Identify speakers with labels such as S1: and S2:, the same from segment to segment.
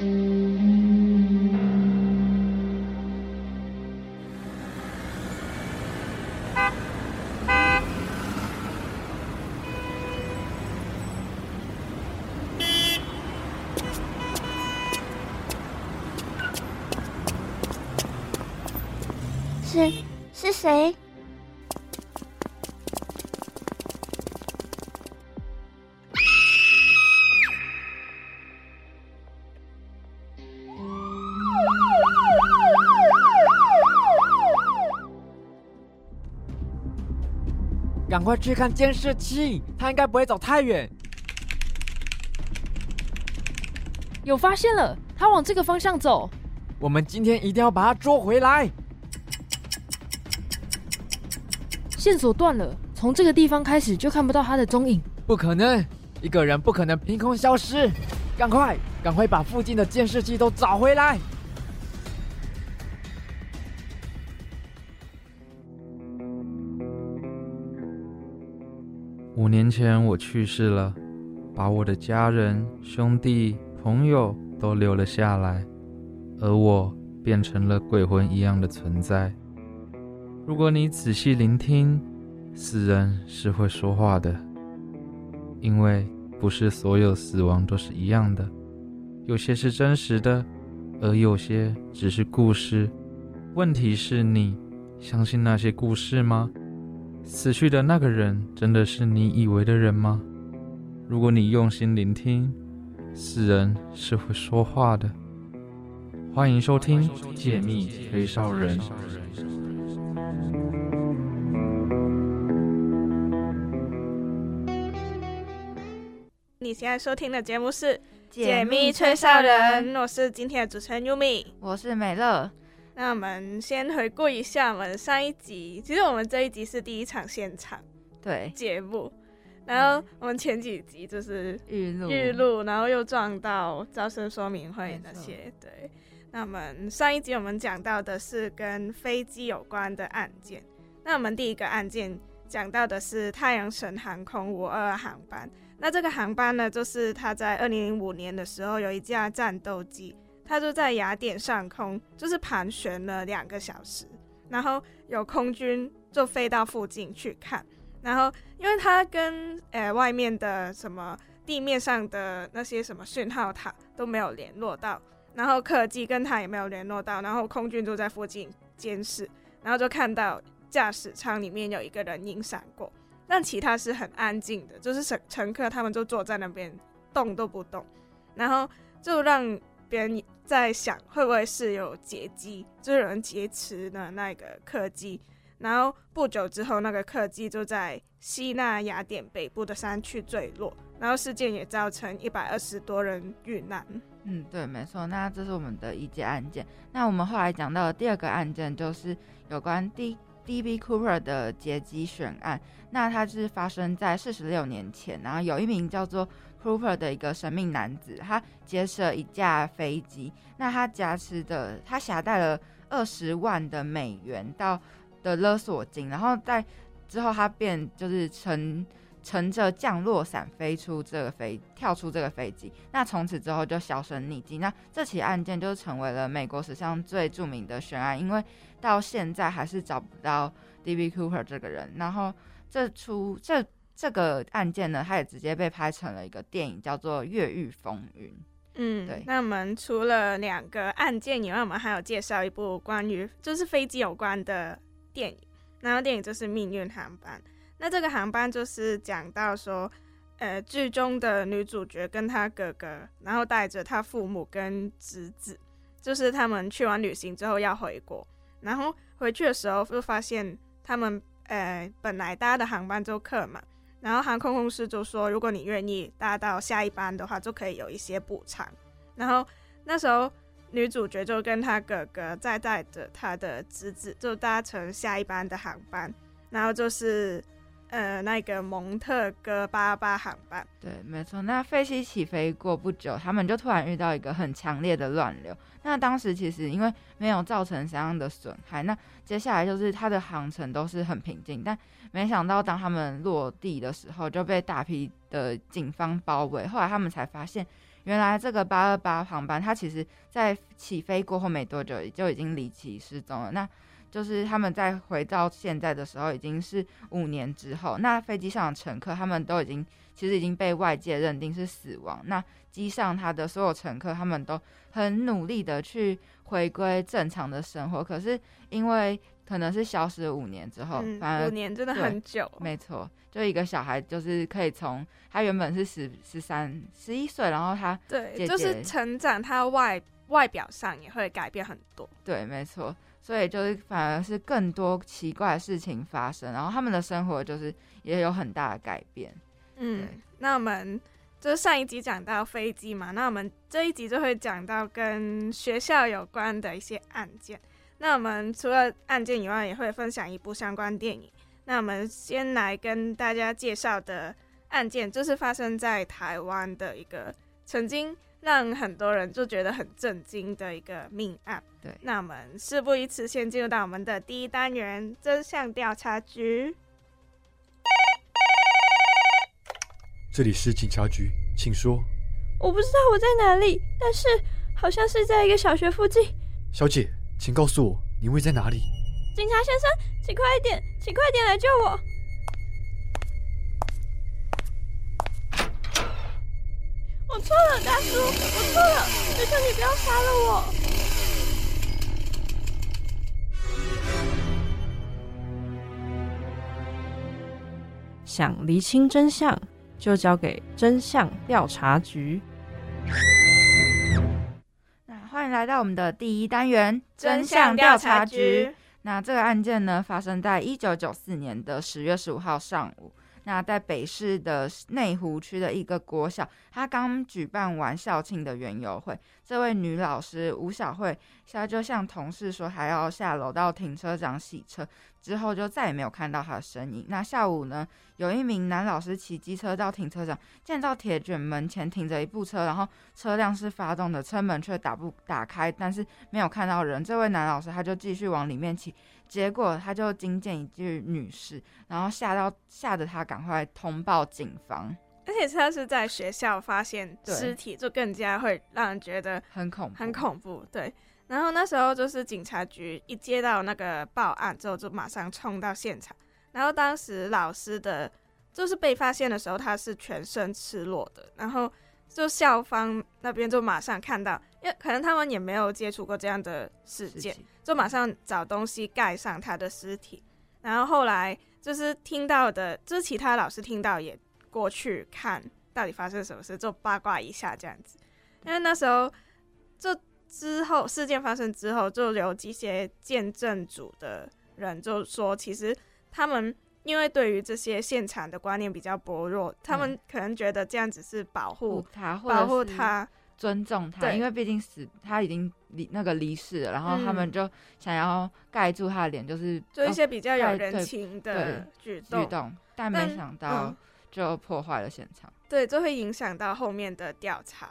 S1: 是是谁？
S2: 赶快去看监视器，他应该不会走太远。
S3: 有发现了，他往这个方向走。
S2: 我们今天一定要把他捉回来。
S3: 线索断了，从这个地方开始就看不到他的踪影。
S2: 不可能，一个人不可能凭空消失。赶快，赶快把附近的监视器都找回来。
S4: 五年前我去世了，把我的家人、兄弟、朋友都留了下来，而我变成了鬼魂一样的存在。如果你仔细聆听，死人是会说话的，因为不是所有死亡都是一样的，有些是真实的，而有些只是故事。问题是你相信那些故事吗？死去的那个人真的是你以为的人吗？如果你用心聆听，死人是会说话的。欢迎收听《解密吹哨人》。
S5: 你现在收听的节目是《解密吹哨人》，我是今天的主持人 Yumi，
S6: 我是美乐。
S5: 那我们先回顾一下我们上一集，其实我们这一集是第一场现场
S6: 对
S5: 节目，然后我们前几集就是
S6: 预录
S5: 预录，然后又撞到招生说明会那些。对，那我们上一集我们讲到的是跟飞机有关的案件，那我们第一个案件讲到的是太阳神航空五二二航班，那这个航班呢，就是它在二零零五年的时候有一架战斗机。他就在雅典上空，就是盘旋了两个小时，然后有空军就飞到附近去看，然后因为他跟呃外面的什么地面上的那些什么讯号塔都没有联络到，然后客机跟他也没有联络到，然后空军就在附近监视，然后就看到驾驶舱里面有一个人影闪过，但其他是很安静的，就是乘乘客他们就坐在那边动都不动，然后就让别人。在想会不会是有劫机，就是有人劫持的那个客机，然后不久之后，那个客机就在希腊雅典北部的山区坠落，然后事件也造成一百二十多人遇难。
S6: 嗯，对，没错。那这是我们的一件案件。那我们后来讲到的第二个案件，就是有关 D D B Cooper 的劫机悬案。那它是发生在四十六年前，然后有一名叫做。Cooper 的一个神秘男子，他劫持了一架飞机，那他挟持的，他携带了二十万的美元到的勒索金，然后在之后他便就是乘乘着降落伞飞出这个飞，跳出这个飞机，那从此之后就销声匿迹。那这起案件就成为了美国史上最著名的悬案，因为到现在还是找不到 D.B. Cooper 这个人。然后这出这。这个案件呢，它也直接被拍成了一个电影，叫做《越狱风云》。
S5: 嗯，
S6: 对。
S5: 那我们除了两个案件以外，我们还有介绍一部关于就是飞机有关的电影。然后电影就是《命运航班》。那这个航班就是讲到说，呃，剧中的女主角跟她哥哥，然后带着她父母跟侄子，就是他们去完旅行之后要回国，然后回去的时候就发现他们呃本来搭的航班就客满。然后航空公司就说，如果你愿意搭到下一班的话，就可以有一些补偿。然后那时候女主角就跟她哥哥再带着她的侄子，就搭乘下一班的航班。然后就是呃那个蒙特哥巴巴航班。
S6: 对，没错。那飞机起飞过不久，他们就突然遇到一个很强烈的乱流。那当时其实因为没有造成什么样的损害，那接下来就是它的航程都是很平静，但。没想到，当他们落地的时候就被大批的警方包围。后来他们才发现，原来这个八二八航班，它其实在起飞过后没多久就已经离奇失踪了。那就是他们在回到现在的时候，已经是五年之后。那飞机上的乘客他们都已经其实已经被外界认定是死亡。那机上他的所有乘客他们都很努力的去回归正常的生活，可是因为可能是消失了五年之后，
S5: 嗯，
S6: 反而
S5: 五年真的很久。
S6: 没错，就一个小孩就是可以从他原本是十十三十一岁，然后他
S5: 对，
S6: 姐
S5: 就是成长，他外外表上也会改变很多。
S6: 对，没错，所以就是反而是更多奇怪的事情发生，然后他们的生活就是也有很大的改变。
S5: 嗯，那我们就是上一集讲到飞机嘛，那我们这一集就会讲到跟学校有关的一些案件。那我们除了案件以外，也会分享一部相关电影。那我们先来跟大家介绍的案件，就是发生在台湾的一个曾经让很多人就觉得很震惊的一个命案。
S6: 对
S5: 那我们事不宜迟，先进入到我们的第一单元——真相调查局。
S7: 这里是警察局，请说。
S1: 我不知道我在哪里，但是好像是在一个小学附近。
S7: 小姐，请告诉我你位在哪里？
S1: 警察先生，请快一点，请快点来救我！我错了，大叔，我错了，求求你不要杀了我！
S8: 想厘清真相，就交给真相调查局。
S6: 那欢迎来到我们的第一单元
S5: 真相调查局。
S6: 那这个案件呢，发生在一九九四年的十月十五号上午。那在北市的内湖区的一个国小，他刚举办完校庆的园游会，这位女老师吴小慧，她就向同事说还要下楼到停车场洗车，之后就再也没有看到她的身影。那下午呢，有一名男老师骑机车到停车场，见到铁卷门前停着一部车，然后车辆是发动的，车门却打不打开，但是没有看到人。这位男老师他就继续往里面骑，结果他就惊见一具女尸，然后吓到吓得他赶快通报警方，
S5: 而且他是在学校发现
S6: 对
S5: 尸体，就更加会让人觉得
S6: 很恐怖，
S5: 很恐怖。对，然后那时候就是警察局一接到那个报案之后，就马上冲到现场。然后当时老师的，就是被发现的时候，他是全身赤裸的，然后就校方那边就马上看到，因为可能他们也没有接触过这样的事件，
S6: 事。
S5: 就马上找东西盖上他的尸体。然后后来就是听到的，就是其他老师听到也过去看到底发生什么事，就八卦一下这样子。因为那时候就之后事件发生之后，就有一些见证组的人就说，其实他们因为对于这些现场的观念比较薄弱，他们可能觉得这样子是保护、
S6: 护他，
S5: 保护他，
S6: 尊重他，
S5: 对
S6: 因为毕竟死他已经离那个离世了，然后他们
S5: 嗯
S6: 就想要盖住他的脸，就是
S5: 做一些比较有人情的举动，
S6: 举动，但没想到
S5: 嗯
S6: 就破坏了现场。
S5: 对，这会影响到后面的调查。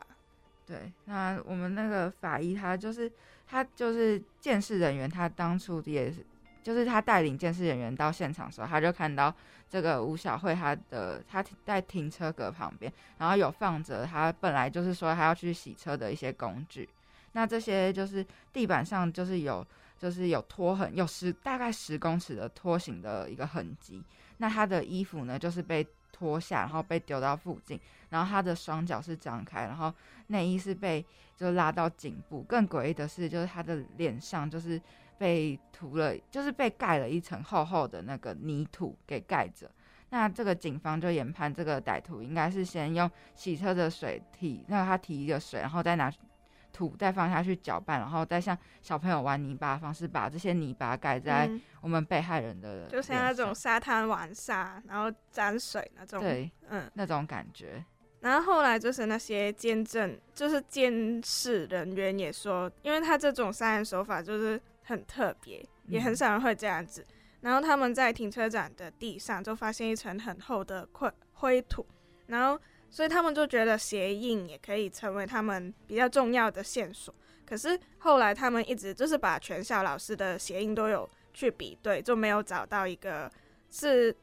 S6: 对，那我们那个法医他就是他就是监视人员，他当初也是，就是他带领监视人员到现场的时候，他就看到这个吴小慧他的他在停车格旁边，然后有放着他本来就是说他要去洗车的一些工具，那这些就是地板上就是有就是有拖痕，有十大概十公尺的拖行的一个痕迹，那他的衣服呢就是被脱下，然后被丢到附近，然后他的双脚是张开，然后内衣是被就拉到颈部。更诡异的是，就是他的脸上就是被涂了，就是被盖了一层厚厚的那个泥土给盖着。那这个警方就研判，这个歹徒应该是先用洗车的水提，那他提一个水，然后再拿土再放下去搅拌，然后再像小朋友玩泥巴的方式，把这些泥巴盖在
S5: 嗯，
S6: 我们被害人的
S5: 就像那种沙滩玩沙，然后沾水那种。，
S6: 对
S5: 嗯。
S6: 那种感觉。
S5: 然后后来就是那些监证，就是监视人员也说，因为他这种杀人手法就是很特别，也很
S6: 嗯
S5: 少人会这样子。然后他们在停车场的地上就发现一层很厚的灰灰土，然后所以他们就觉得鞋印也可以成为他们比较重要的线索。可是后来他们一直就是把全校老师的鞋印都有去比对，就没有找到一个是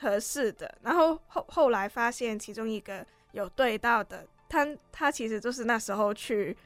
S5: 合适的。然后后后来发现其中一个有对到的他他其实就是那时候去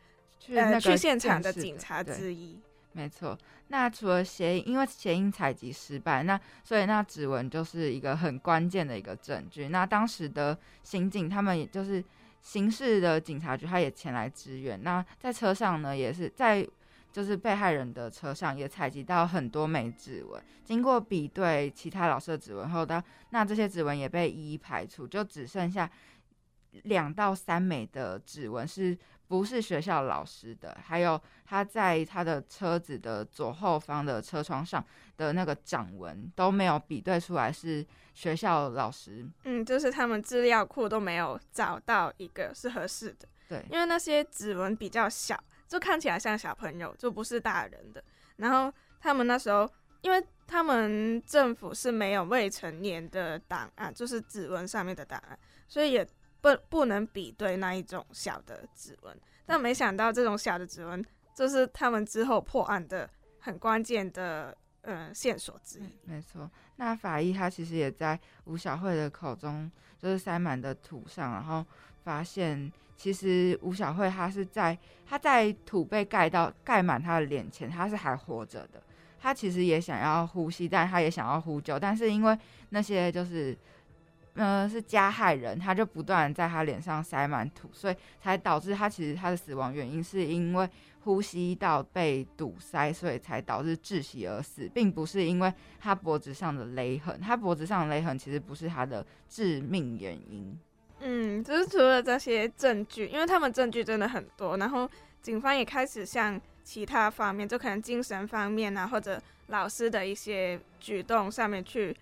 S5: 呃
S6: 去那个
S5: 去现场的警察之一。
S6: 没错，那除了鞋印，因为鞋印采集失败，那所以那指纹就是一个很关键的一个证据。那当时的刑警他们也就是刑事的警察局，他也前来支援。那在车上呢，也是在就是被害人的车上也采集到很多枚指纹，经过比对其他老师的指纹后，的那这些指纹也被一一排除，就只剩下两到三枚的指纹是不是学校老师的，还有他在他的车子的左后方的车窗上的那个掌纹都没有比对出来是学校老师。
S5: 嗯，就是他们资料库都没有找到一个是合适的，
S6: 对，
S5: 因为那些指纹比较小，就看起来像小朋友，就不是大人的。然后他们那时候，因为他们政府是没有未成年的档案，就是指纹上面的档案，所以也不不能比对那一种小的指纹。但没想到这种小的指纹，就是他们之后破案的很关键的呃线索之一。
S6: 没错，那法医他其实也在吴小慧的口中就是塞满的土上，然后发现其实吴小慧她是在她在土被盖到盖满她的脸前，她是还活着的。她其实也想要呼吸，但她也想要呼救，但是因为那些就是。呃，是加害人，他就不断在他脸上塞满土，所以才导致他其实他的死亡原因是因为呼吸道被堵塞，所以才导致窒息而死，并不是因为他脖子上的勒痕。他脖子上的勒痕其实不是他的致命原因。
S5: 嗯，就是除了这些证据，因为他们证据真的很多，然后警方也开始向其他方面，就可能精神方面啊，或者老师的一些举动上面去，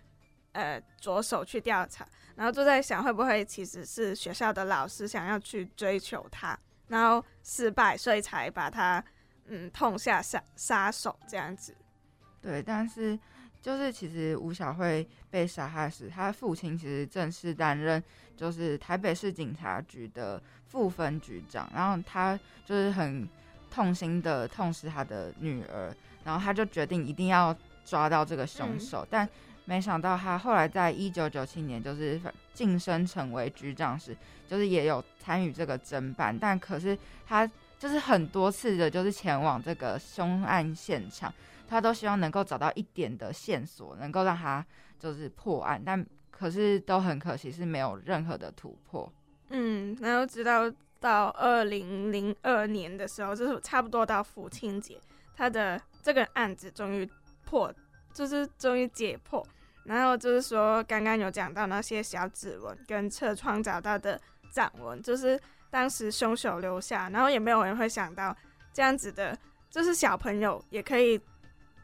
S5: 呃，着手去调查，然后就在想会不会其实是学校的老师想要去追求他，然后失败，所以才把他嗯痛下杀杀手这样子。
S6: 对，但是就是其实吴小慧被杀害时，他的父亲其实正式担任就是台北市警察局的副分局长，然后他就是很痛心的痛失他的女儿，然后他就决定一定要抓到这个凶手，但没想到他后来在一九九七年就是晋升成为局长时，就是也有参与这个侦办，但可是他就是很多次的，就是前往这个凶案现场。他都希望能够找到一点的线索，能够让他就是破案，但可是都很可惜是没有任何的突破。
S5: 嗯，然后直到到二零零二年的时候，就是差不多到父亲节，他的这个案子终于破，就是终于解破。然后就是说，刚刚有讲到那些小指纹跟车窗找到的掌纹，就是当时凶手留下，然后也没有人会想到这样子的，就是小朋友也可以。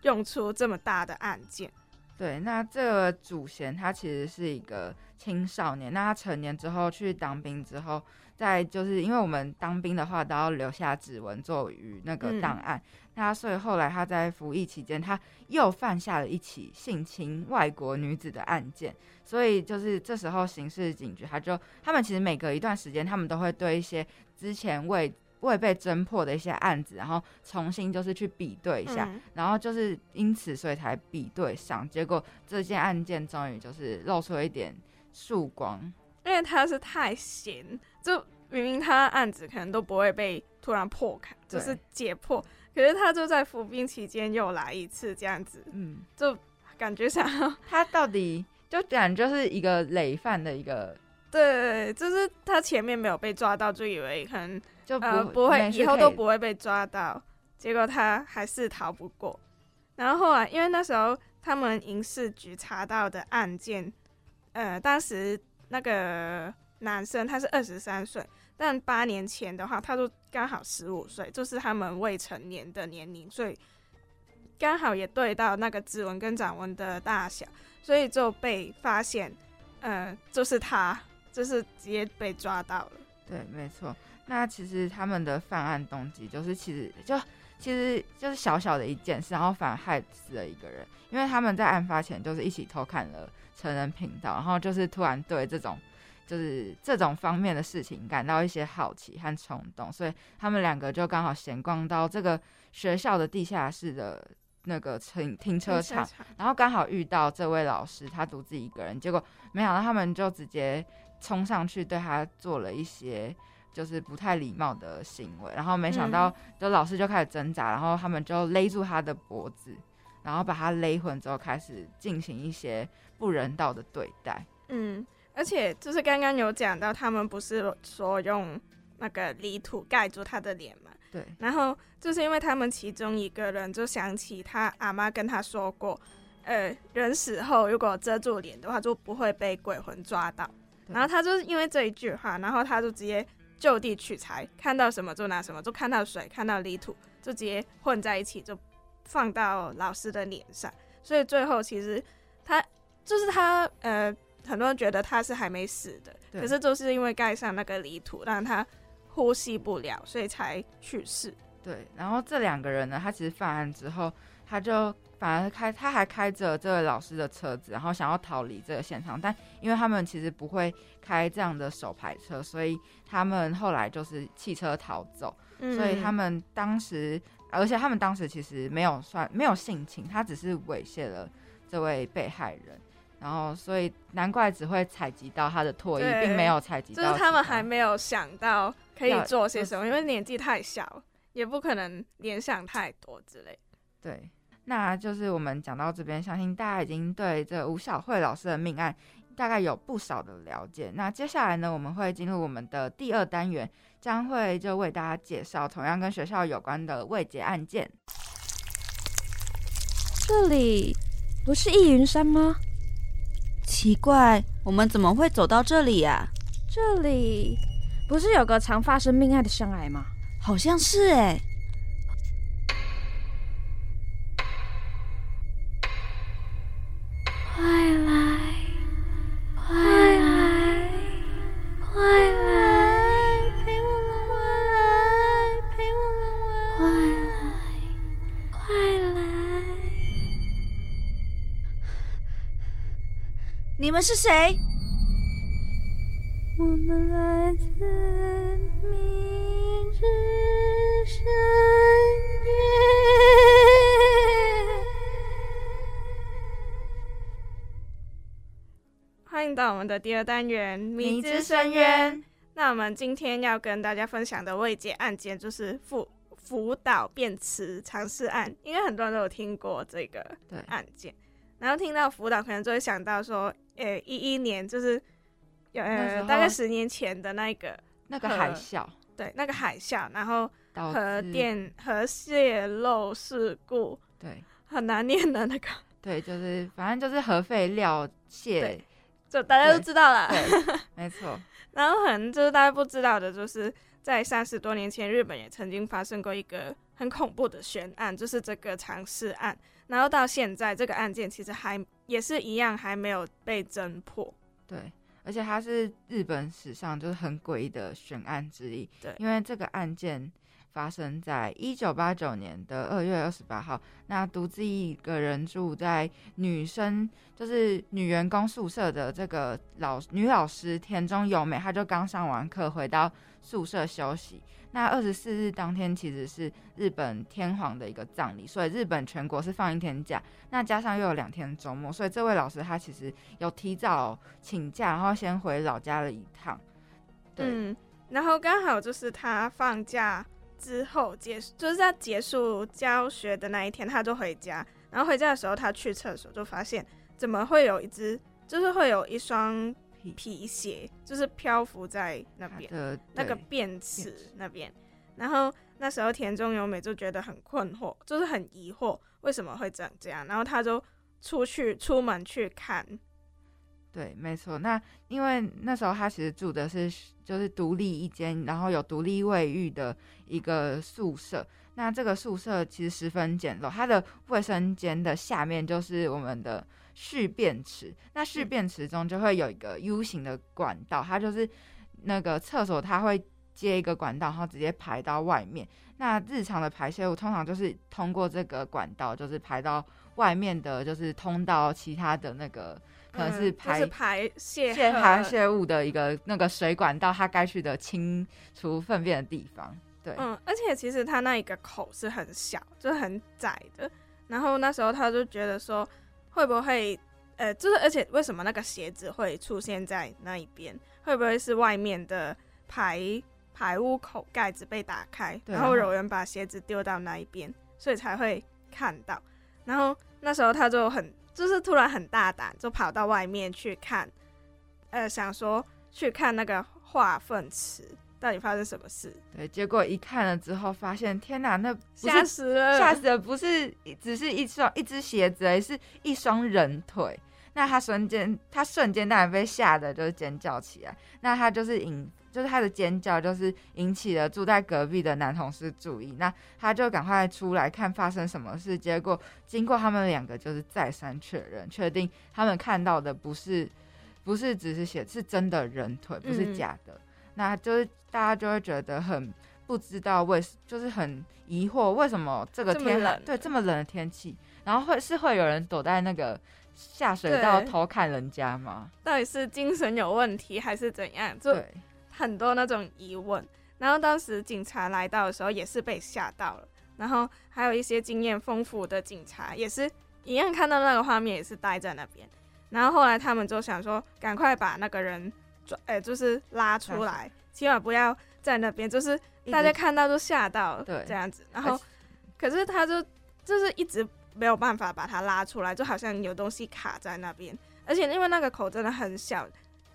S5: 用出这么大的案件，
S6: 对，那这个主嫌他其实是一个青少年，那他成年之后去当兵之后，在就是因为我们当兵的话都要留下指纹作为那个档案，那所以后来他在服役期间，他又犯下了一起性侵外国女子的案件，所以就是这时候刑事警局他就他们其实每隔一段时间，他们都会对一些之前未未被侦破的一些案子，然后重新就是去比对一下，然后就是因此所以才比对上，结果这件案件终于就是露出了一点曙光。
S5: 因为他是太闲，就明明他案子可能都不会被突然破开，就是解破，可是他就在服兵期间又来一次这样子，
S6: 嗯，
S5: 就感觉想要
S6: 他到底就感觉就是一个累犯的一个，
S5: 对，就是他前面没有被抓到，就以为可能。
S6: 就
S5: 呃不会，以后都不会被抓到。结果他还是逃不过。然后后来，因为那时候他们刑事局查到的案件，呃，当时那个男生他是二十三岁，但八年前的话，他就刚好十五岁，就是他们未成年的年龄，所以刚好也对到那个指纹跟掌纹的大小，所以就被发现，呃，就是他，就是直接被抓到了。
S6: 对，没错。那其实他们的犯案动机就是，其实就其实就是小小的一件事，然后反而害死了一个人。因为他们在案发前就是一起偷看了成人频道，然后就是突然对这种就是这种方面的事情感到一些好奇和冲动，所以他们两个就刚好闲逛到这个学校的地下室的那个停停车场，然后刚好遇到这位老师，他独自一个人，结果没想到他们就直接冲上去对他做了一些。就是不太礼貌的行为，然后没想到就老师就开始挣扎，然后他们就勒住他的脖子，然后把他勒昏之后开始进行一些不人道的对待。
S5: 嗯，而且就是刚刚有讲到，他们不是说用那个泥土盖住他的脸嘛？
S6: 对。
S5: 然后就是因为他们其中一个人就想起他阿妈跟他说过，呃，人死后如果遮住脸的话，就不会被鬼魂抓到。然后他就是因为这一句话，然后他就直接就地取材，看到什么就拿什么，就看到水，看到泥土，就直接混在一起，就放到老师的脸上。所以最后其实他就是他，呃，很多人觉得他是还没死的，可是就是因为盖上那个泥土，让他呼吸不了，所以才去世。
S6: 对，然后这两个人呢，他其实犯案之后，他就。反而开，他还开着这位老师的车子，然后想要逃离这个现场，但因为他们其实不会开这样的手排车，所以他们后来就是弃车逃走。所以他们当时，而且他们当时其实没有算没有性侵，他只是猥亵了这位被害人，然后所以难怪只会采集到他的唾液，并没有采集到。
S5: 就是他们还没有想到可以做些什么，因为年纪太小，也不可能联想太多之类。
S6: 对。那就是我们讲到这边，相信大家已经对这吴小慧老师的命案大概有不少的了解。那接下来呢，我们会进入我们的第二单元，将会就为大家介绍同样跟学校有关的未解案件。
S9: 这里不是易云山吗？奇怪，我们怎么会走到这里呀？
S3: 这里不是有个常发生命案的山崖吗？
S9: 好像是哎。
S10: 快
S9: 你们是谁？
S10: 我们来自明日深渊。
S5: 欢迎到我们的第二单元《迷之深渊》。那我们今天要跟大家分享的未解案件就是福福岛变池尝试案，应该很多人都有听过这个案件。然后听到福岛，可能就会想到说，呃，一一年就是呃大概十年前的那个
S6: 那个海啸，
S5: 对，那个海啸，然后核电核泄漏事故，
S6: 对，
S5: 很难念的那个，
S6: 对，就是反正就是核废料泄。
S5: 就大家都知道了，
S6: 没错。
S5: 然后可能就是大家不知道的，就是在三十多年前，日本也曾经发生过一个很恐怖的悬案，就是这个尝试案。然后到现在，这个案件其实还也是一样，还没有被侦破。
S6: 对，而且它是日本史上就是很诡异的悬案之一。
S5: 对，
S6: 因为这个案件。发生在一九八九年的二月二十八号，那独自一个人住在女生就是女员工宿舍的这个老女老师田中由美，她就刚上完课回到宿舍休息。那二十四日当天其实是日本天皇的一个葬礼，所以日本全国是放一天假，那加上又有两天周末，所以这位老师他其实有提早请假，然后先回老家了一趟。
S5: 对，然后刚好就是他放假。之后结束，就是在结束教学的那一天，他就回家。然后回家的时候，他去厕所就发现，怎么会有一只，就是会有一双皮鞋，就是漂浮在那边，那个便池那边。然后那时候田中由美就觉得很困惑，就是很疑惑为什么会这样这样。然后他就出去出门去看。
S6: 对，没错。那因为那时候他其实住的是就是独立一间，然后有独立卫浴的一个宿舍。那这个宿舍其实十分简陋，它的卫生间的下面就是我们的蓄便池。那蓄便池中就会有一个 U 型的管道，它就是那个厕所，它会接一个管道，然后直接排到外面。那日常的排泄物通常就是通过这个管道，就是排到外面的，就是通到其他的那个。可能是排
S5: 排泄
S6: 泄排泄物的一个那个水管到它该去的清除粪便的地方。对，
S5: 嗯，而且其实它那一个口是很小，就是很窄的。然后那时候他就觉得说，会不会呃，就是而且为什么那个鞋子会出现在那一边？会不会是外面的排排污口盖子被打开，
S6: 对
S5: 然后有人把鞋子丢到那一边，所以才会看到。然后那时候他就很，就是突然很大胆，就跑到外面去看，呃，想说去看那个化粪池到底发生什么事，
S6: 对，结果一看了之后，发现天哪，那
S5: 吓死了，
S6: 吓死了，不是只是一双一只鞋子而，是一双人腿。那他瞬间，他瞬间当然被吓得就是尖叫起来。那他就是引，就是他的尖叫就是引起了住在隔壁的男同事注意。那他就赶快出来看发生什么事。结果经过他们两个就是再三确认，确定他们看到的不是不是只是写，是真的人腿，不是
S5: 嗯
S6: 假的。那就是大家就会觉得很不知道为，就是很疑惑为什么这个天
S5: 冷
S6: 对这么冷的天气，然后会是会有人躲在那个下水道偷看人家吗？
S5: 到底是精神有问题还是怎样？就
S6: 对，
S5: 很多那种疑问。然后当时警察来到的时候，也是被吓到了。然后还有一些经验丰富的警察，也是一样看到那个画面，也是待在那边。然后后来他们就想说，赶快把那个人抓，呃，就是拉出来，起码不要在那边，就是大家看到都吓到了，
S6: 对
S5: 这样子。然后，可是他就就是一直没有办法把他拉出来，就好像有东西卡在那边。而且因为那个口真的很小，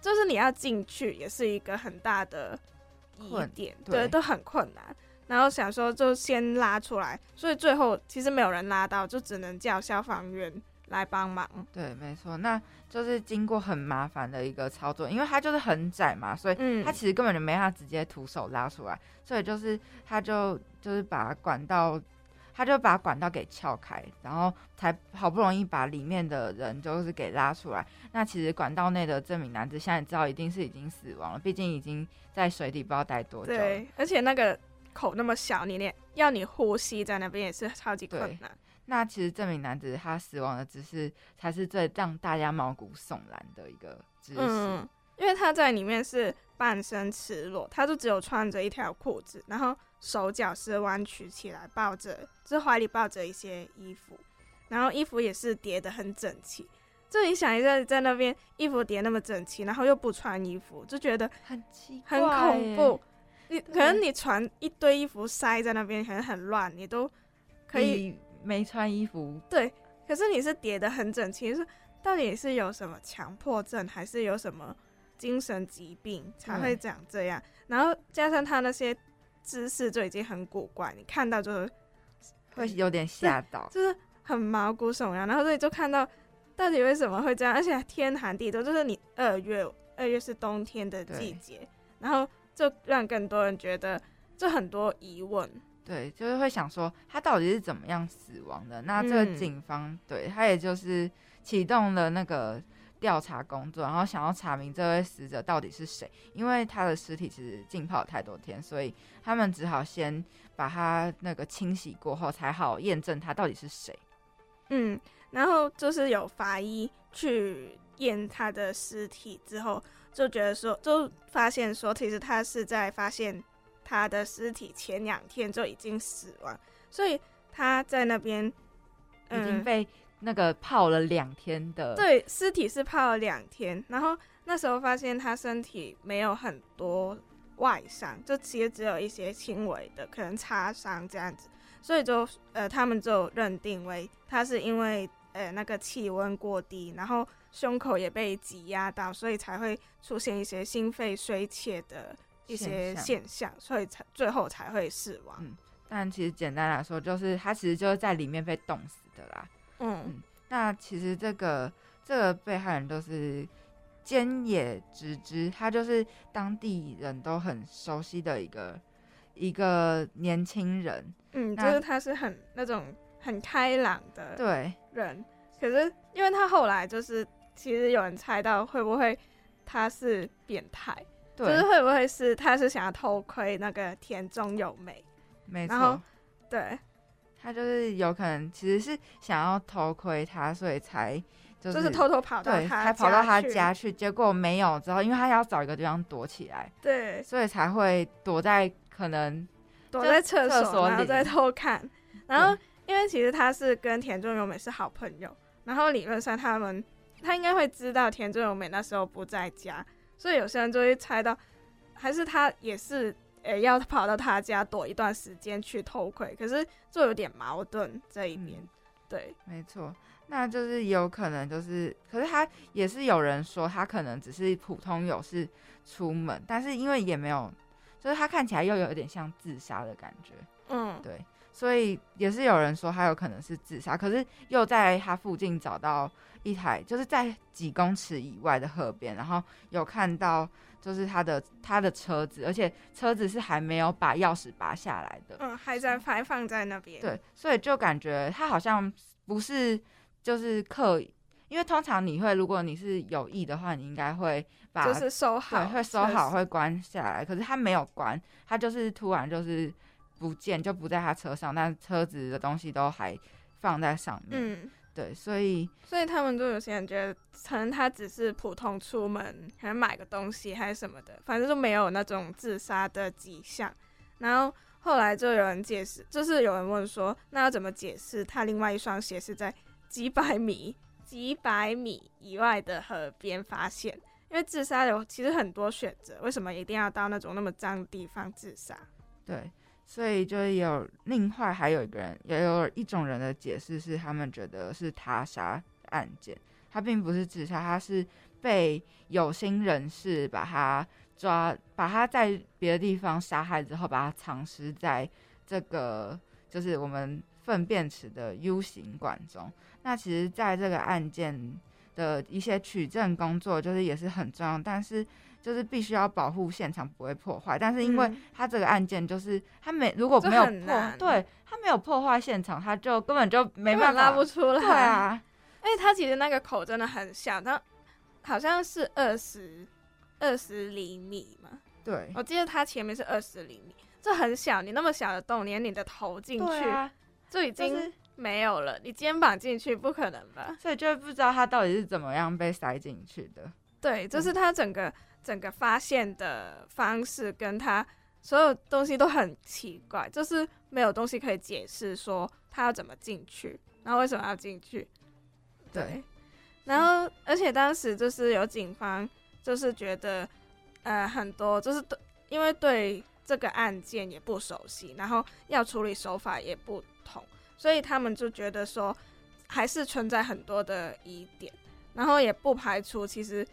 S5: 就是你要进去也是一个很大的疑
S6: 困
S5: 点，
S6: 对
S5: 对，都很困难。然后想说就先拉出来，所以最后其实没有人拉到，就只能叫消防员来帮忙。
S6: 对，没错，那就是经过很麻烦的一个操作，因为它就是很窄嘛，所以
S5: 嗯
S6: 它其实根本就没办法直接徒手拉出来，所以就是他就就是把管道，他就把管道给撬开，然后才好不容易把里面的人就是给拉出来。那其实管道内的这名男子现在知道一定是已经死亡了，毕竟已经在水底不知道待多久。
S5: 对，而且那个口那么小，你连要你呼吸在那边也是超级困难。
S6: 那其实这名男子他死亡的姿势才是最让大家毛骨悚然的一个姿势。
S5: 嗯，因为他在里面是半身赤裸，他就只有穿着一条裤子，然后手脚是弯曲起来，抱着，就是怀里抱着一些衣服，然后衣服也是叠得很整齐。就你想一下，在那边衣服叠那么整齐，然后又不穿衣服，就觉得
S6: 很奇
S5: 很恐怖。你可能你穿一堆衣服塞在那边，可能很乱，你都可以
S6: 没穿衣服
S5: 对，可是你是叠得很整齐，是到底是有什么强迫症，还是有什么精神疾病才会长这样？然后加上他那些姿势就已经很古怪，你看到就是
S6: 会有点吓到。
S5: 就是很毛骨悚然，然后所以就看到到底为什么会这样，而且天寒地冻，就是你二月二月是冬天的季节，然后就让更多人觉得就很多疑问。
S6: 对，就是会想说他到底是怎么样死亡的？那这个
S5: 嗯
S6: 警方、对他也就是启动了那个调查工作，然后想要查明这位死者到底是谁，因为他的尸体其实浸泡太多天，所以他们只好先把他那个清洗过后，才好验证他到底是谁。
S5: 嗯，然后就是有法医去验他的尸体之后，就觉得说，就发现说，其实他是在发现他的尸体前两天就已经死亡，所以他在那边
S6: 已经
S5: 嗯
S6: 被那个泡了两天的，
S5: 对，尸体是泡了两天，然后那时候发现他身体没有很多外伤，就其实只有一些轻微的，可能擦伤这样子，所以就呃他们就认定为他是因为呃那个气温过低，然后胸口也被挤压到，所以才会出现一些心肺衰竭的一些
S6: 现象
S5: 所以才最后才会死亡。
S6: 嗯但其实简单来说，就是他其实就是在里面被冻死的啦。
S5: 嗯。
S6: 那其实这个这个被害人都是菅野直之，他就是当地人都很熟悉的一个一个年轻人。
S5: 嗯，就是他是很那种很开朗的
S6: 对。
S5: 人，可是因为他后来就是，其实有人猜到会不会他是变态，就，是会不会是他是想要偷窥那个田中有美，
S6: 没错，
S5: 对，
S6: 他就是有可能其实是想要偷窥他，所以才就
S5: 就是是偷偷跑到
S6: 对，
S5: 他
S6: 才跑到他家去，结果没有之后，因为他要找一个地方躲起来，
S5: 对，
S6: 所以才会躲在可能
S5: 躲在厕所，然后在偷看，然后因为其实他是跟田中由美是好朋友，然后理论上他们他应该会知道田中由美那时候不在家，所以有些人就会猜到，还是他也是呃要跑到他家躲一段时间去偷窥，可是就有点矛盾这一面。
S6: 嗯
S5: 对，
S6: 没错，那就是有可能就是，可是他也是有人说他可能只是普通有事出门，但是因为也没有，就是他看起来又有点像自杀的感觉，
S5: 嗯，
S6: 对，所以也是有人说他有可能是自杀，可是又在他附近找到一台，就是在几公尺以外的河边，然后有看到就是他的他的车子，而且车子是还没有把钥匙拔下来的，
S5: 嗯，还在还放在那边。
S6: 对，所以就感觉他好像不是就是刻意，因为通常你会，如果你是有意的话，你应该会把
S5: 就是收好，
S6: 会收好，会关下来。可是他没有关，他就是突然就是不见，就不在他车上，但车子的东西都还放在上面。
S5: 嗯，
S6: 对，所以
S5: 所以他们就有些人觉得，可能他只是普通出门，可能买个东西还是什么的，反正就没有那种自杀的迹象。然后后来就有人解释，就是有人问说，那要怎么解释他另外一双鞋是在几百米、几百米以外的河边发现？因为自杀有其实很多选择，为什么一定要到那种那么脏的地方自杀？
S6: 对，所以就有另外还有一个人，也有一种人的解释是，他们觉得是他杀案件，他并不是自杀，他是被有心人士把他抓，把他在别的地方杀害之后，把他藏尸在这个就是我们粪便池的 U 型管中。那其实，在这个案件的一些取证工作，就是也是很重要，但是。就是必须要保护现场不会破坏，但是因为
S5: 嗯
S6: 他这个案件就是他没如果没有破对他没有破坏现场，他就根本就没办法
S5: 拉不出来。
S6: 对啊，
S5: 而且它其实那个口真的很小，它好像是二十二十厘米嘛。
S6: 对
S5: 我记得它前面是二十厘米，这很小，你那么小的洞，连你的头进去、
S6: 啊，
S5: 就已经
S6: 就是
S5: 没有了，你肩膀进去不可能吧？
S6: 所以就不知道他到底是怎么样被塞进去的。
S5: 对，就是他整个整个发现的方式跟他所有东西都很奇怪，就是没有东西可以解释说他要怎么进去，然后为什么要进去。对，然后而且当时就是有警方就是觉得，呃，很多就是对，因为对这个案件也不熟悉，然后要处理手法也不同，所以他们就觉得说还是存在很多的疑点，然后也不排除其实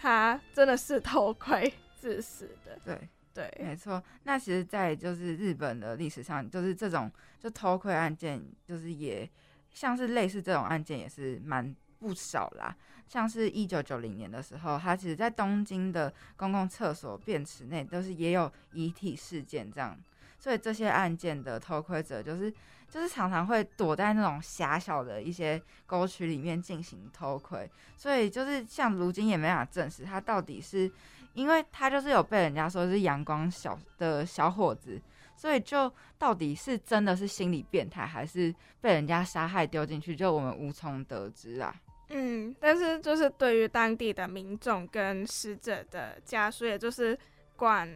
S5: 他真的是偷窥致死的。
S6: 对，
S5: 对，
S6: 没错。那其实，在就是日本的历史上，就是这种就偷窥案件，就是也像是类似这种案件也是蛮不少啦。像是一九九零年的时候，他其实在东京的公共厕所便池内都是也有遗体事件这样，所以这些案件的偷窥者就是就是常常会躲在那种狭小的一些沟渠里面进行偷窥，所以就是像如今也没法证实他到底是。因为他就是有被人家说是阳光小的小伙子，所以就到底是真的是心理变态，还是被人家杀害丢进去，就我们无从得知啊。
S5: 嗯，但是就是对于当地的民众跟死者的家属，也就是管，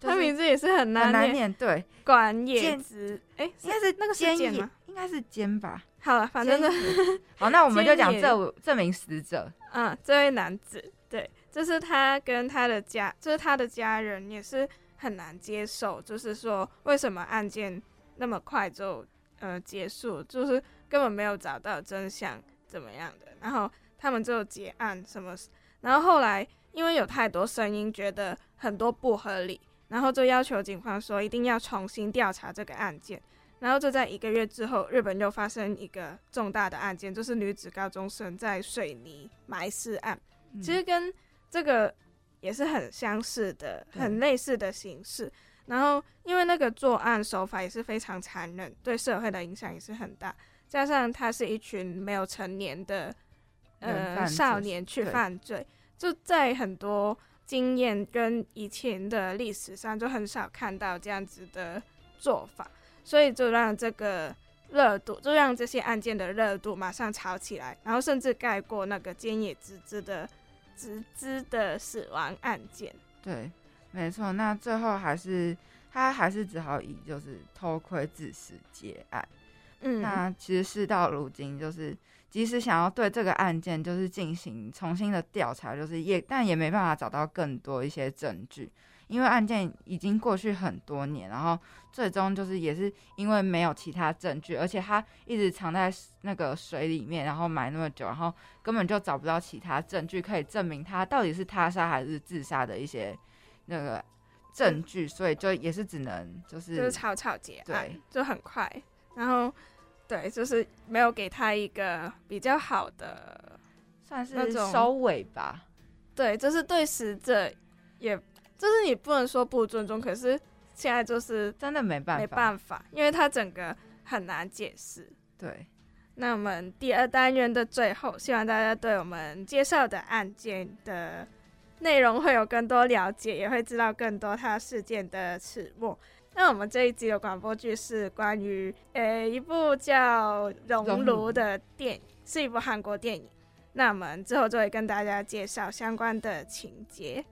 S5: 他名字也是很
S6: 很
S5: 难
S6: 难念，对，
S5: 管野
S6: 剑
S5: 之，哎，
S6: 应该是
S5: 那个是
S6: 菅野
S5: 剑吗？
S6: 应该是奸吧。
S5: 好了，反正呢，
S6: 好，那我们就讲这这名死者。
S5: 嗯，这位男子，对，就是他跟他的家，就是他的家人也是很难接受，就是说为什么案件那么快就呃结束，就是根本没有找到真相怎么样的，然后他们就结案什么，然后后来因为有太多声音觉得很多不合理，然后就要求警方说一定要重新调查这个案件。然后就在一个月之后，日本又发生一个重大的案件，就是女子高中生在水泥埋尸案。
S6: 嗯
S5: 其实跟这个也是很相似的、很类似的形式。然后因为那个作案手法也是非常残忍，对社会的影响也是很大。加上他是一群没有成年的呃少年去犯罪，就在很多经验跟以前的历史上就很少看到这样子的做法。所以就让这个热度，就让这些案件的热度马上炒起来，然后甚至盖过那个菅野直之的直之的死亡案件。
S6: 对，没错。那最后还是他还是只好以就是偷窥致死结案。
S5: 嗯，
S6: 那其实事到如今，就是即使想要对这个案件就是进行重新的调查，就是也但也没办法找到更多一些证据，因为案件已经过去很多年，然后最终就是也是因为没有其他证据，而且他一直藏在那个水里面，然后埋那么久，然后根本就找不到其他证据可以证明他到底是他杀还是自杀的一些那个证据，所以就也是只能就是
S5: 就是草草结案
S6: 对，
S5: 就很快。然后对，就是没有给他一个比较好的，
S6: 算是
S5: 那种
S6: 收尾吧。
S5: 对，就是对死者也，就是你不能说不尊重，可是现在就是
S6: 真的没办法，
S5: 没办法，因为他整个很难解释。
S6: 对，
S5: 那我们第二单元的最后，希望大家对我们介绍的案件的内容会有更多了解，也会知道更多他事件的始末。那我们这一集的广播剧是关于呃一部叫《熔炉》的电影，是一部韩国电影。那我们之后就会跟大家介绍相关的情节。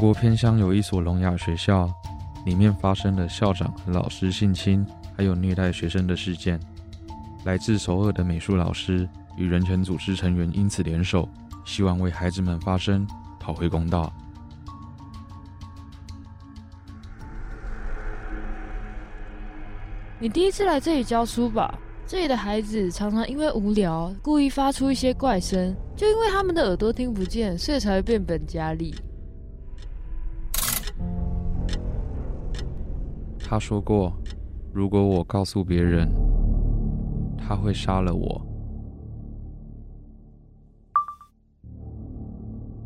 S4: 国偏乡有一所聋哑学校，里面发生了校长和老师性侵还有虐待学生的事件。来自首尔的美术老师与人权组织成员因此联手，希望为孩子们发声，讨回公道。
S3: 你第一次来这里教书吧？这里的孩子常常因为无聊，故意发出一些怪声，就因为他们的耳朵听不见，所以才会变本加厉。
S4: 他说过，如果我告诉别人，他会杀了我。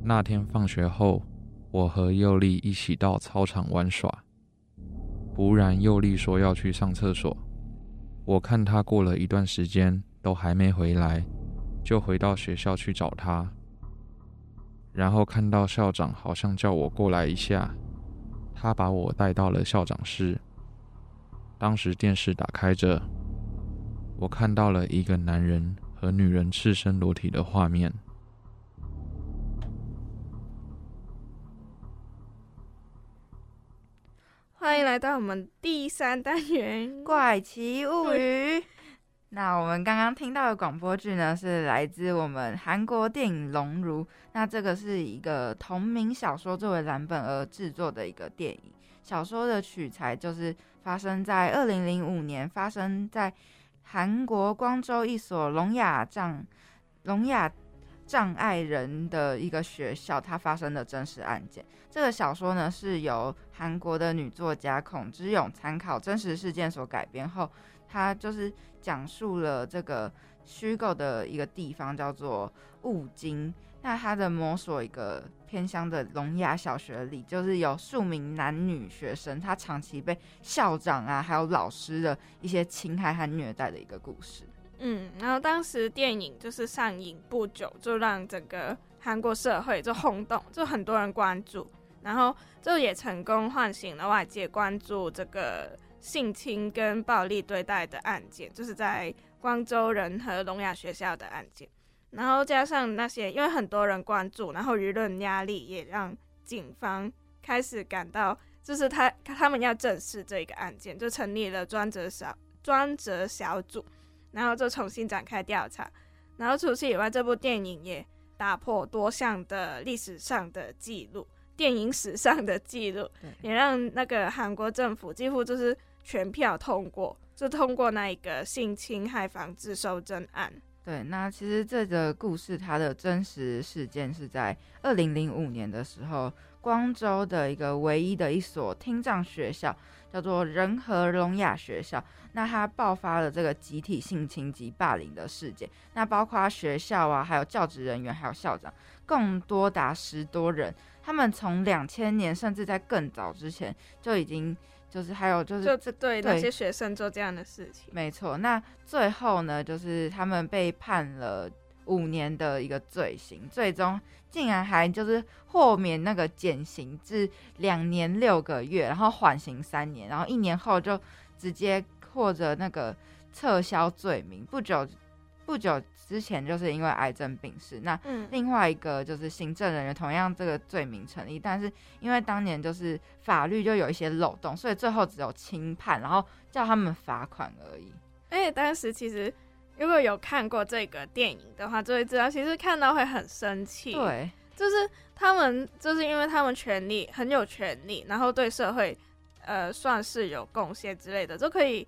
S4: 那天放学后，我和佑利一起到操场玩耍。忽然，佑利说要去上厕所。我看他过了一段时间都还没回来，就回到学校去找他。然后看到校长好像叫我过来一下，他把我带到了校长室。当时电视打开着，我看到了一个男人和女人赤身裸体的画面。
S5: 欢迎来到我们第三单元
S6: 怪奇物语。那我们刚刚听到的广播剧呢，是来自我们韩国电影《龙如》。那这个是一个同名小说作为蓝本而制作的一个电影。小说的取材就是发生在二零零五年，发生在韩国光州一所聋哑障聋哑障碍人的一个学校，它发生的真实案件。这个小说呢，是由韩国的女作家孔之勇参考真实事件所改编后，它就是讲述了这个虚构的一个地方叫做雾津。那它的摸索一个偏乡的聋哑小学里，就是有数名男女学生，他长期被校长啊还有老师的一些侵害和虐待的一个故事。
S5: 嗯，然后当时电影就是上映不久，就让整个韩国社会就轰动，就很多人关注，然后就也成功唤醒了外界关注这个性侵跟暴力对待的案件，就是在光州仁和聋哑学校的案件。然后加上那些，因为很多人关注，然后舆论压力也让警方开始感到，就是他他们要正视这个案件，就成立了专责小专责小组，然后就重新展开调查。然后除此以外，这部电影也打破多项的历史上的记录，电影史上的记录，也让那个韩国政府几乎就是全票通过，就通过那一个性侵害防治修正案。
S6: 对，那其实这个故事它的真实事件是在二零零五年的时候，光州的一个唯一的一所听障学校叫做仁和聋哑学校，那它爆发了这个集体性侵及霸凌的事件，那包括学校啊，还有教职人员，还有校长，共多达十多人，他们从两千年甚至在更早之前就已经。就是还有就是
S5: 就对那些学生做这样的事情，
S6: 没错。那最后呢，就是他们被判了五年的一个罪行，最终竟然还就是豁免那个减刑至两年六个月，然后缓刑三年，然后一年后就直接获得那个撤销罪名。不久不久之前就是因为癌症病逝。那
S5: 嗯
S6: 另外一个就是行政人员，同样这个罪名成立，但是因为当年就是法律就有一些漏洞，所以最后只有轻判，然后叫他们罚款而已。
S5: 而且当时其实如果有看过这个电影的话，就会知道，其实看到会很生气。，
S6: 对，
S5: 就是他们就是因为他们权利很有权利，然后对社会呃算是有贡献之类的，就可以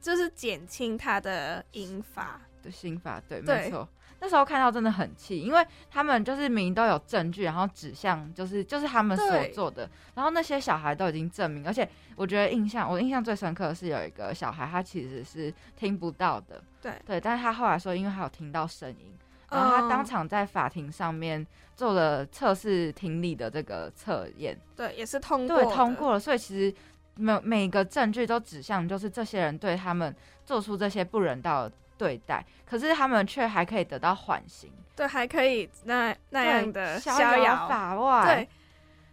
S5: 就是减轻他的刑罚。
S6: 的刑法，对，
S5: 对。
S6: 没错。那时候看到真的很气，因为他们就是明明都有证据，然后指向就是就是他们所做的，然后那些小孩都已经证明，而且我觉得印象我印象最深刻的是有一个小孩，他其实是听不到的，
S5: 对。
S6: 对，但是他后来说，因为他有听到声音，然后他当
S5: 嗯
S6: 场在法庭上面做了测试听力的这个测验，
S5: 对也是通过
S6: 对，通过了，所以其实每每个证据都指向就是这些人对他们做出这些不人道的对待，可是他们却还可以得到缓刑，
S5: 对，还可以那那样的
S6: 逍
S5: 遥
S6: 遥法外。
S5: 对，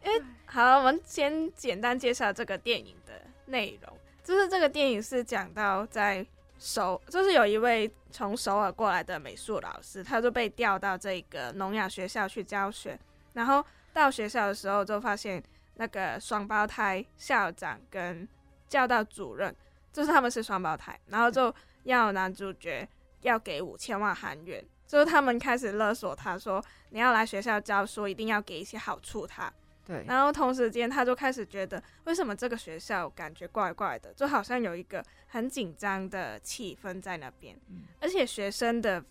S5: 因为好，我们先简单介绍这个电影的内容。就是这个电影是讲到在首，就是有一位从首尔过来的美术老师，他就被调到这个聋哑学校去教学。然后到学校的时候，就发现那个双胞胎校长跟教导主任，就是他们是双胞胎，然后就要男主角要给五千万韩元，就是他们开始勒索他说，你要来学校教书，一定要给一些好处他。
S6: 对，
S5: 然后同时间，他就开始觉得，为什么这个学校感觉怪怪的，就好像有一个很紧张的气氛在那边，
S6: 嗯。
S5: 而且学生的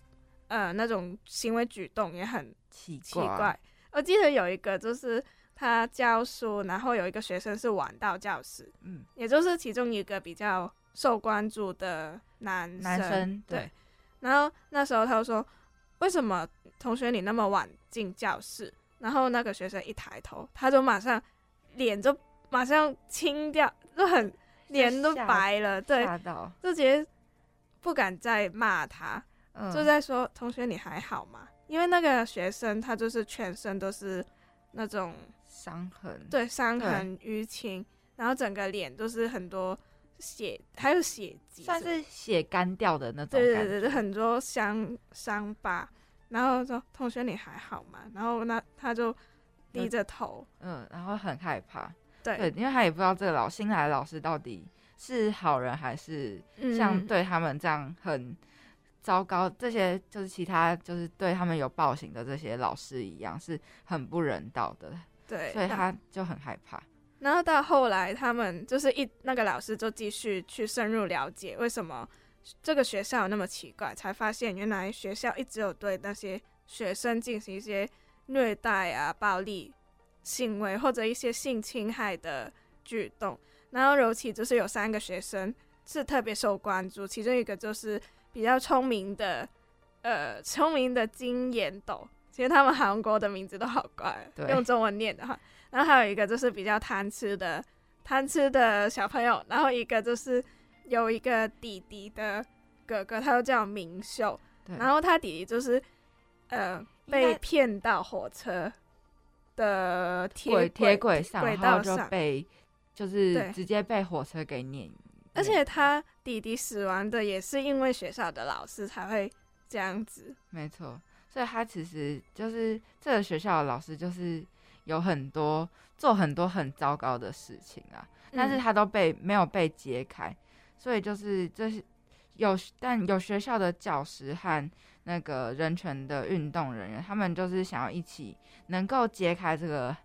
S5: 呃那种行为举动也很
S6: 奇
S5: 奇怪。我记得有一个就是他教书，然后有一个学生是晚到教室，
S6: 嗯，
S5: 也就是其中一个比较受关注的男生。
S6: 男生
S5: 对
S6: 对，
S5: 然后那时候他就说：“为什么同学你那么晚进教室？”然后那个学生一抬头，他就马上脸就马上青掉，就很脸都白了，对，就直接不敢再骂他，
S6: 嗯，
S5: 就在说：“同学你还好吗？”因为那个学生他就是全身都是那种
S6: 伤痕，
S5: 对伤痕淤青，然后整个脸都是很多血，还有血迹，
S6: 算是血干掉的那种。
S5: 对对对对，很多伤伤疤。然后说：“同学你还好吗？”然后那他就低着头，
S6: 嗯，然后很害怕，
S5: 对
S6: 对，因为他也不知道这个老新来的老师到底是好人还是像
S5: 嗯
S6: 对他们这样很糟糕，这些就是其他就是对他们有暴行的这些老师一样，是很不人道的，
S5: 对，
S6: 所以他就很害怕。
S5: 然后到后来，他们就是一那个老师就继续去深入了解为什么这个学校有那么奇怪，才发现原来学校一直有对那些学生进行一些虐待啊、暴力行为或者一些性侵害的举动。然后尤其就是有三个学生是特别受关注，其中一个就是比较聪明的，呃，聪明的金眼斗。其实他们韩国的名字都好怪，用中文念的话。然后还有一个就是比较贪吃的贪吃的小朋友，然后一个就是有一个弟弟的哥哥，他就叫明秀，
S6: 对，
S5: 然后他弟弟就是呃被骗到火车的铁
S6: 轨铁
S5: 轨
S6: 轨上，
S5: 轨
S6: 然后就
S5: 道上，
S6: 被就是
S5: 对。
S6: 直接被火车给碾，
S5: 而且他弟弟死亡的也是因为学校的老师才会这样子，
S6: 没错，所以他其实就是这个学校的老师，就是有很多做很多很糟糕的事情啊，但是
S5: 嗯
S6: 他都被没有被揭开，所以就是这些有，但有学校的教师和那个人权的运动人员，他们就是想要一起能够揭开这个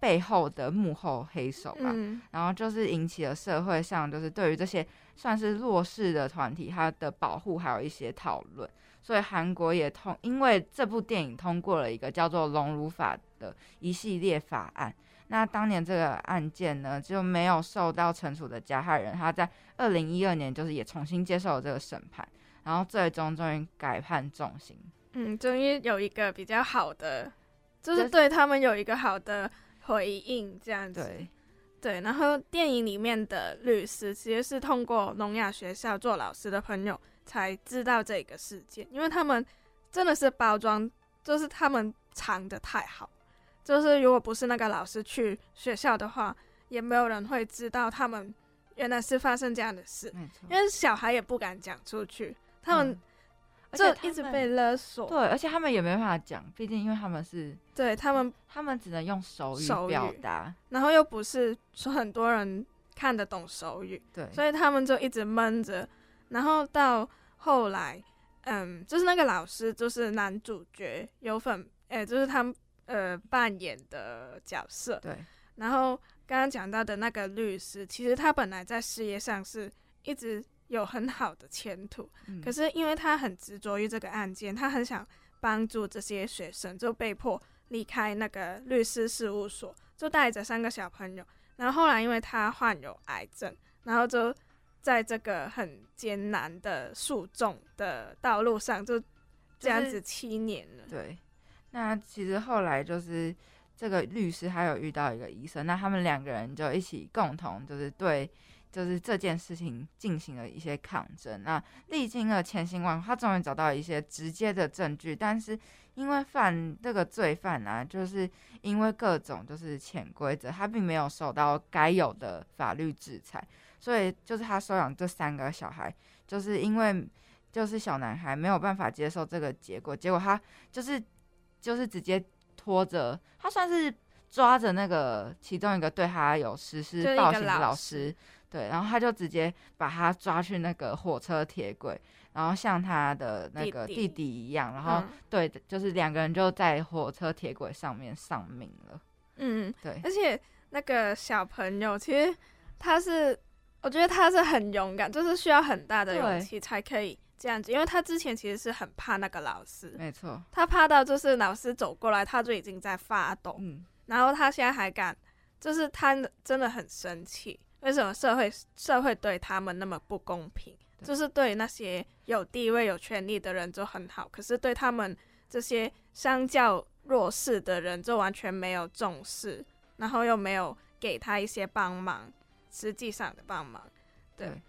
S6: 背后的幕后黑手吧，
S5: 嗯
S6: 然后就是引起了社会上就是对于这些算是弱势的团体，它的保护还有一些讨论。所以韩国也通，因为这部电影通过了一个叫做“荣辱法”的一系列法案。那当年这个案件呢，就没有受到惩处的加害人，他在二零一二年就是也重新接受了这个审判，然后最终终于改判重刑。
S5: 嗯，终于有一个比较好的，就
S6: 就是是
S5: 对他们有一个好的回应，这样子。
S6: 对，
S5: 对，然后电影里面的律师其实是通过聋哑学校做老师的朋友才知道这个事件，因为他们真的是包装，就是他们藏的太好，就是如果不是那个老师去学校的话，也没有人会知道他们原来是发生这样的事，因。为小孩也不敢讲出去，他们、就一直被勒索。
S6: 对，而且他们也没办法讲，毕竟因为他们是
S5: 对他们，
S6: 他们只能用手语
S5: 手语
S6: 表达，
S5: 然后又不是说很多人看得懂手语，
S6: 对，
S5: 所以他们就一直闷着。然后到后来，嗯，就是那个老师，就是男主角有份，呃，就是他呃扮演的角色。
S6: 对，
S5: 然后刚刚讲到的那个律师，其实他本来在事业上是一直有很好的前途，
S6: 嗯
S5: 可是因为他很执着于这个案件，他很想帮助这些学生，就被迫离开那个律师事务所，就带着三个小朋友。然后后来因为他患有癌症，然后就在这个很艰难的诉讼的道路上，就这样子七年了。
S6: 对，那其实后来就是这个律师还有遇到一个医生，那他们两个人就一起共同就是对就是这件事情进行了一些抗争。那历经了千辛万苦，他终于找到一些直接的证据，但是因为犯这个罪犯啊，就是因为各种就是潜规则，他并没有受到该有的法律制裁，所以就是他收养这三个小孩，就是因为就是小男孩没有办法接受这个结果，结果他就是就是直接拖着他算是抓着那个其中一个对他有实施暴行的老
S5: 老师
S6: 师，对，然后他就直接把他抓去那个火车铁轨，然后像他的那个弟弟。一样，然后
S5: 嗯。
S6: 对，就是两个人就在火车铁轨上面丧命了，
S5: 嗯，
S6: 对，
S5: 而且那个小朋友其实他是，我觉得他是很勇敢，就是需要很大的勇气才可以这样子，因为他之前其实是很怕那个老师，
S6: 没错，
S5: 他怕到就是老师走过来，他就已经在发抖，
S6: 嗯，
S5: 然后他现在还敢，就是他真的很生气，为什么社会社会对他们那么不公平？就是对那些有地位、有权利的人就很好，可是对他们这些相较弱势的人就完全没有重视，然后又没有给他一些帮忙，实际上的帮忙。对
S6: 对。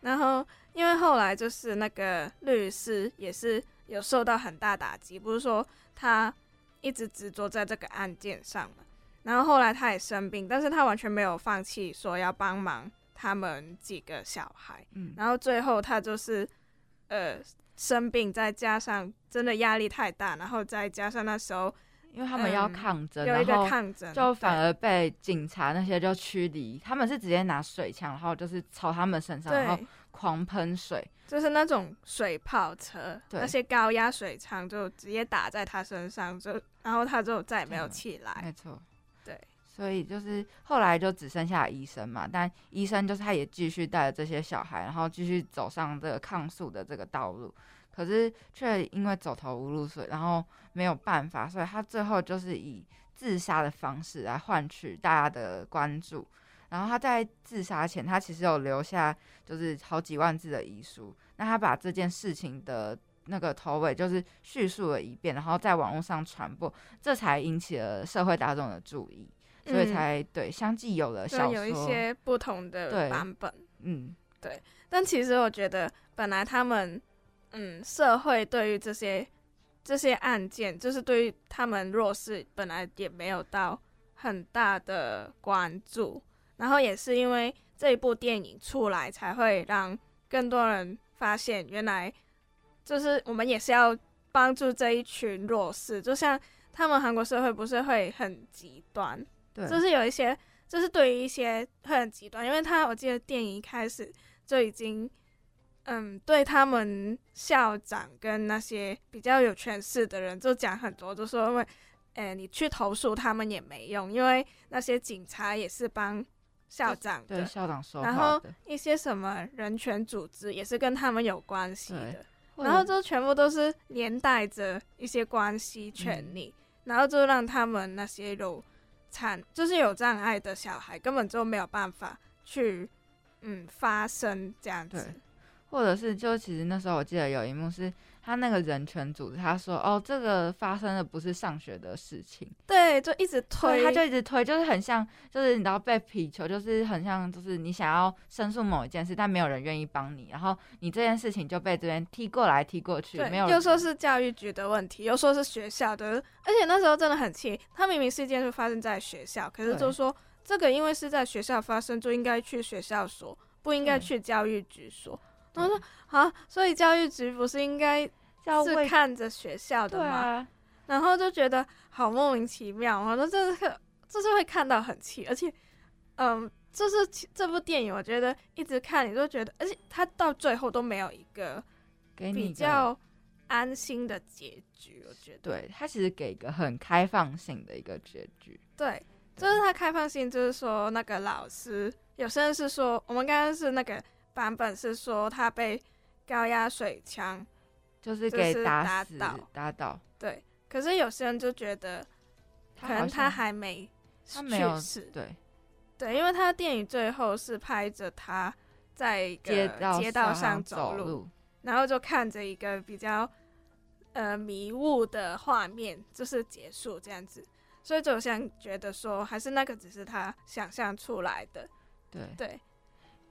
S5: 然后因为后来就是那个律师也是有受到很大打击，不是说他一直执着在这个案件上嘛，然后后来他也生病，但是他完全没有放弃说要帮忙他们几个小孩，
S6: 嗯，
S5: 然后最后他就是呃生病，再加上真的压力太大，然后再加上那时候
S6: 因为他们要
S5: 嗯
S6: 抗争，
S5: 有一
S6: 然后
S5: 个抗争，
S6: 就反而被警察那些就驱离，他们是直接拿水枪，然后就是朝他们身上，然后，狂喷水，
S5: 就是那种水炮车，那些高压水枪就直接打在他身上，就然后他就再也没有
S6: 嗯
S5: 起来。
S6: 没错，
S5: 对，
S6: 所以就是后来就只剩下医生嘛，但医生就是他也继续带着这些小孩，然后继续走上这个抗诉的这个道路，可是却因为走投无路，所以然后没有办法，所以他最后就是以自杀的方式来换取大家的关注。然后他在自杀前，他其实有留下就是好几万字的遗书。那他把这件事情的那个头尾就是叙述了一遍，然后在网络上传播，这才引起了社会大众的注意，所以
S5: 嗯
S6: 才、对相继有了小说，
S5: 就有一些不同的版本。
S6: 嗯对
S5: 但其实我觉得，本来他们，嗯，社会对于这些这些案件，就是对于他们弱势，本来也没有到很大的关注。然后也是因为这一部电影出来，才会让更多人发现，原来就是我们也是要帮助这一群弱势。就像他们韩国社会不是会很极端，
S6: 对，
S5: 就是有一些，就是对于一些会很极端，因为他我记得电影一开始就已经，嗯，对他们校长跟那些比较有权势的人就讲很多，就说因为，诶、你去投诉他们也没用，因为那些警察也是帮校长的，
S6: 对校长说
S5: 然后，一些什么人权组织也是跟他们有关系的。然后就全部都是连带着一些关系、权
S6: 嗯
S5: 利，然后就让他们那些有残，就是有障碍的小孩根本就没有办法去嗯发声这样子
S6: 对。或者是就其实那时候我记得有一幕是他那个人权组织，他说哦这个发生的不是上学的事情，
S5: 对，就一直推，
S6: 他就一直推，就是很像，就是你知道被皮球，就是很像，就是你想要申诉某一件事，但没有人愿意帮你，然后你这件事情就被这边踢过来踢过去，
S5: 对
S6: 没有，
S5: 又说是教育局的问题，又说是学校的，而且那时候真的很气，他明明事件是发生在学校，可是就说这个因为是在学校发生，就应该去学校说，不应该去教育局说。然后说啊，所以教育局不是应该是
S6: 要为
S5: 看着学校的
S6: 吗，啊，
S5: 然后就觉得好莫名其妙，我说这是这是会看到很气，而且，嗯，就是这部电影，我觉得一直看你都觉得，而且它到最后都没有一个比较安心的结局，我觉得。
S6: 对他其实给一个很开放性的一个结局，
S5: 对，就是它开放性，就是说那个老师，有些人是说，我们刚刚是那个版本是说他被高压水枪，
S6: 就是给
S5: 就是
S6: 打死
S5: 打倒
S6: 打倒，
S5: 对，可是有些人就觉得，可能他还没
S6: 他没有
S5: 去世，
S6: 对。
S5: 对，因为他的电影最后是拍着他在一个
S6: 街道
S5: 街道上
S6: 走
S5: 走路，然后就看着一个比较呃迷雾的画面，就是结束这样子，所以就像觉得说，还是那个只是他想象出来的，
S6: 对。
S5: 对，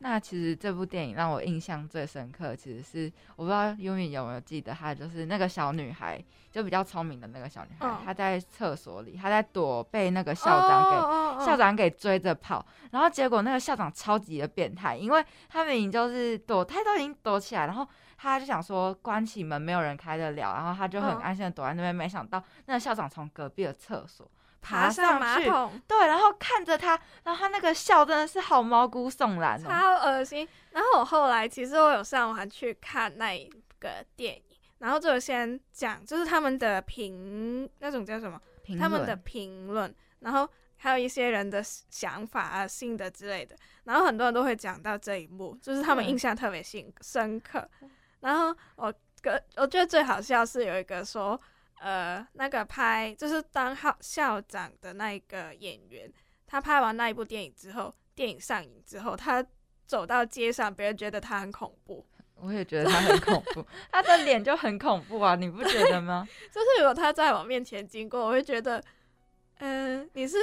S6: 那其实这部电影让我印象最深刻，其实是我不知道优米有没有记得，她就是那个小女孩，就比较聪明的那个小女孩，
S5: 嗯
S6: 她在厕所里，她在躲被那个校长给、
S5: 哦哦
S6: 校长给追着跑，然后结果那个校长超级的变态，因为他明明就是躲，他都已经躲起来，然后他就想说关起门没有人开得了，然后他就很
S5: 嗯。
S6: 安心的躲在那边，没想到那个校长从隔壁的厕所
S5: 爬
S6: 上
S5: 马桶，
S6: 对，然后看着他，然后他那个笑真的是好毛骨悚然哦。
S5: 超恶心。然后我后来其实我有上网去看那一个电影，然后就有先讲，就是他们的评那种叫什么，他们的评论，然后还有一些人的想法啊、心得之类的，然后很多人都会讲到这一幕，就是他们印象特别深深刻。然后我个我觉得最好笑是有一个说，呃，那个拍就是当校校长的那一个演员，他拍完那一部电影之后，电影上映之后，他走到街上，别人觉得他很恐怖。
S6: 我也觉得他很恐怖，他的脸就很恐怖啊，你不觉得吗？
S5: 就是如果他在我面前经过，我会觉得，嗯、你是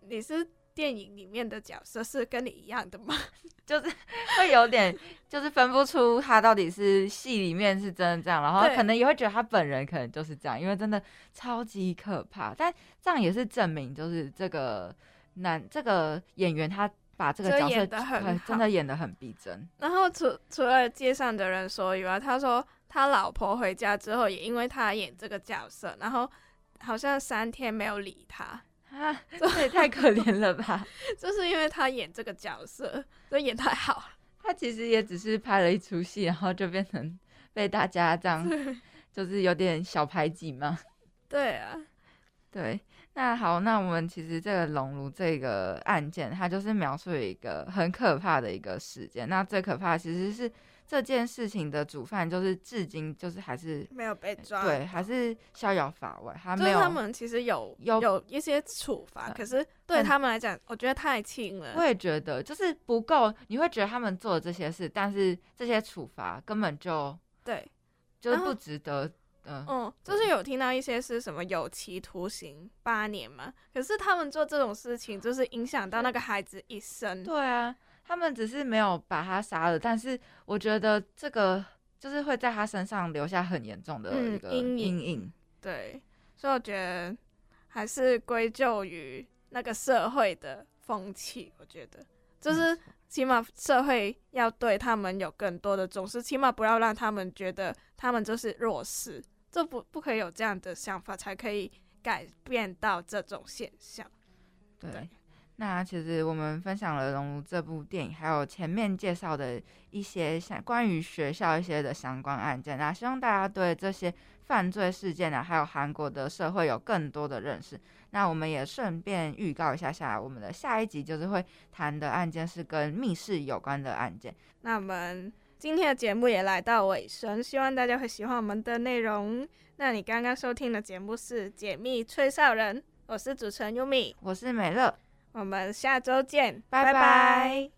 S5: 你是电影里面的角色，是跟你一样的吗？
S6: 就是会有点，就是分不出他到底是戏里面是真的这样，然后
S5: 对
S6: 可能也会觉得他本人可能就是这样，因为真的超级可怕。但这样也是证明，就是这个男这个演员他把这个角色
S5: 演得很
S6: 真的演的很逼真。
S5: 然后除除了街上的人说以外，他说他老婆回家之后，也因为他演这个角色，然后好像三天没有理他，
S6: 啊，这也太可怜了吧！
S5: 就是因为他演这个角色，就演太好了。
S6: 他其实也只是拍了一出戏，然后就变成被大家这样，就是有点小排挤嘛。
S5: 对啊，
S6: 对，那好，那我们其实这个熔炉这个案件，它就是描述一个很可怕的一个事件。那最可怕其实是这件事情的主犯，就是至今就是还是
S5: 没有被抓，
S6: 对，还是逍遥法外，他
S5: 就是
S6: 没有。
S5: 他们其实有
S6: 有
S5: 有一些处罚，
S6: 嗯
S5: 可是对他们来讲，我觉得太轻了。
S6: 我也觉得就是不够，你会觉得他们做了这些事，但是这些处罚根本就
S5: 对，
S6: 就是不值得。嗯，
S5: 嗯，就是有听到一些是什么有期徒刑八年嘛，可是他们做这种事情，就是影响到那个孩子一生。
S6: 对啊，他们只是没有把他杀了，但是我觉得这个就是会在他身上留下很严重的
S5: 嗯
S6: 一个
S5: 阴影
S6: 阴影。
S5: 对，所以我觉得还是归咎于那个社会的风气。我觉得就是起码社会要对他们有更多的重视，起码不要让他们觉得他们就是弱势，这不不可以有这样的想法，才可以改变到这种现象。
S6: 对，
S5: 对
S6: 那其实我们分享了《熔炉》这部电影，还有前面介绍的一些相关于学校一些的相关案件。那希望大家对这些犯罪事件呢，还有韩国的社会有更多的认识。那我们也顺便预告一下下，我们的下一集就是会谈的案件是跟密室有关的案件。
S5: 那我们今天的节目也来到尾声，希望大家会喜欢我们的内容。那你刚刚收听的节目是《解密吹哨人》，我是主持人优米，
S6: 我是美乐。
S5: 我们下周见，
S6: 拜拜
S5: 拜